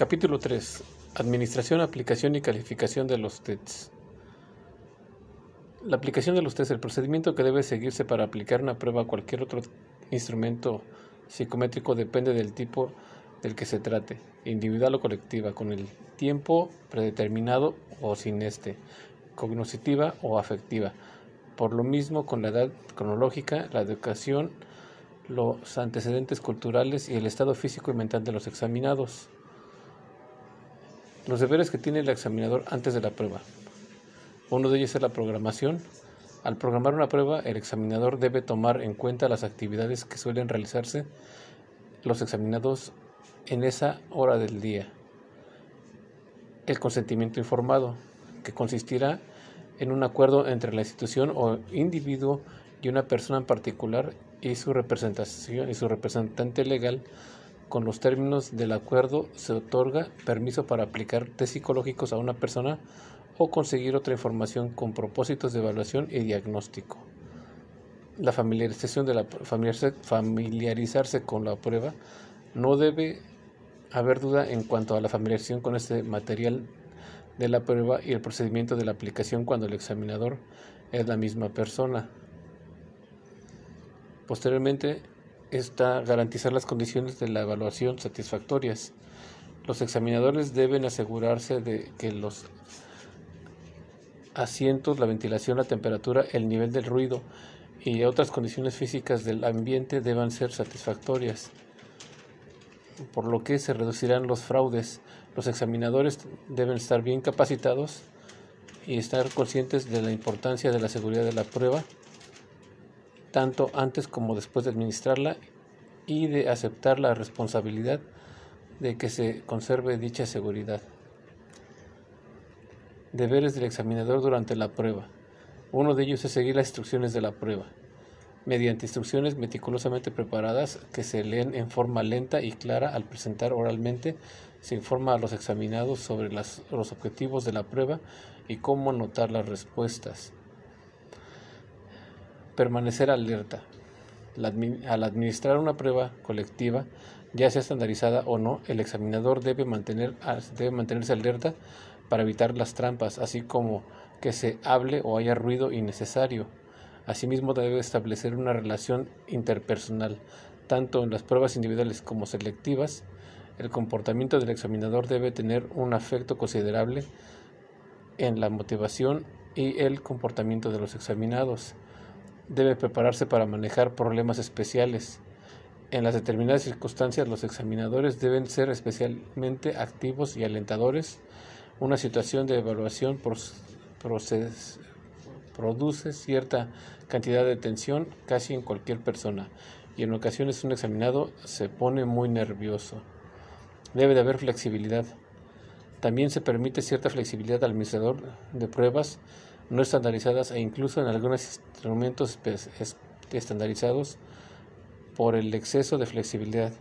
Capítulo 3. Administración, aplicación y calificación de los tests. La aplicación de los tests, el procedimiento que debe seguirse para aplicar una prueba a cualquier otro instrumento psicométrico depende del tipo del que se trate, individual o colectiva, con el tiempo predeterminado o sin este, cognoscitiva o afectiva. Por lo mismo con la edad cronológica, la educación, los antecedentes culturales y el estado físico y mental de los examinados. Los deberes que tiene el examinador antes de la prueba. Uno de ellos es la programación. Al programar una prueba, el examinador debe tomar en cuenta las actividades que suelen realizarse los examinados en esa hora del día. El consentimiento informado, que consistirá en un acuerdo entre la institución o individuo y una persona en particular y su representación y su representante legal con los términos del acuerdo se otorga permiso para aplicar test psicológicos a una persona o conseguir otra información con propósitos de evaluación y diagnóstico. La familiarización de la familiarizarse con la prueba no debe haber duda en cuanto a la familiarización con este material de la prueba y el procedimiento de la aplicación cuando el examinador es la misma persona. Posteriormente, está garantizar las condiciones de la evaluación satisfactorias. Los examinadores deben asegurarse de que los asientos, la ventilación, la temperatura, el nivel del ruido y otras condiciones físicas del ambiente deban ser satisfactorias, por lo que se reducirán los fraudes. Los examinadores deben estar bien capacitados y estar conscientes de la importancia de la seguridad de la prueba tanto antes como después de administrarla y de aceptar la responsabilidad de que se conserve dicha seguridad. Deberes del examinador durante la prueba. Uno de ellos es seguir las instrucciones de la prueba, mediante instrucciones meticulosamente preparadas que se leen en forma lenta y clara al presentar oralmente, se informa a los examinados sobre los objetivos de la prueba y cómo anotar las respuestas. Permanecer alerta. Al administrar una prueba colectiva, ya sea estandarizada o no, el examinador debe, mantener, debe mantenerse alerta para evitar las trampas, así como que se hable o haya ruido innecesario. Asimismo, debe establecer una relación interpersonal, tanto en las pruebas individuales como selectivas. El comportamiento del examinador debe tener un afecto considerable en la motivación y el comportamiento de los examinados debe prepararse para manejar problemas especiales. En las determinadas circunstancias, los examinadores deben ser especialmente activos y alentadores. Una situación de evaluación produce cierta cantidad de tensión casi en cualquier persona y en ocasiones un examinado se pone muy nervioso. Debe de haber flexibilidad. También se permite cierta flexibilidad al administrador de pruebas no estandarizadas e incluso en algunos instrumentos estandarizados por el exceso de flexibilidad.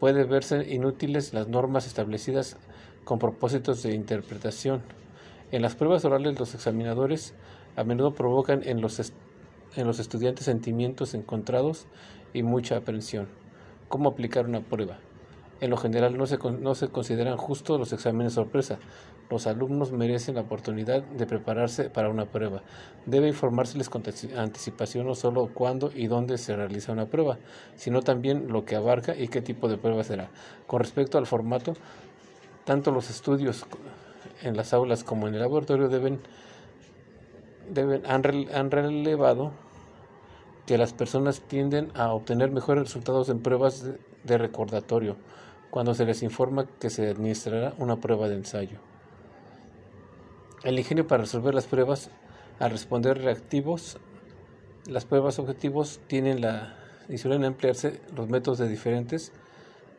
Puede verse inútiles las normas establecidas con propósitos de interpretación. En las pruebas orales los examinadores a menudo provocan en los, en los estudiantes sentimientos encontrados y mucha aprensión. ¿Cómo aplicar una prueba? En lo general no se, no se consideran justos los exámenes sorpresa. Los alumnos merecen la oportunidad de prepararse para una prueba. Debe informárseles con anticipación no solo cuándo y dónde se realiza una prueba, sino también lo que abarca y qué tipo de prueba será. Con respecto al formato, tanto los estudios en las aulas como en el laboratorio deben, deben han, han relevado que las personas tienden a obtener mejores resultados en pruebas de recordatorio cuando se les informa que se administrará una prueba de ensayo. El ingenio para resolver las pruebas al responder reactivos, las pruebas objetivos tienen la y suelen emplearse los métodos de diferentes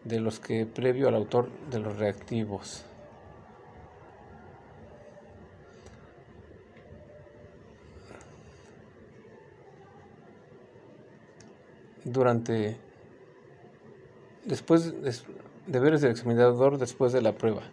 de los que previo al autor de los reactivos. Durante después deberes del examinador después de la prueba.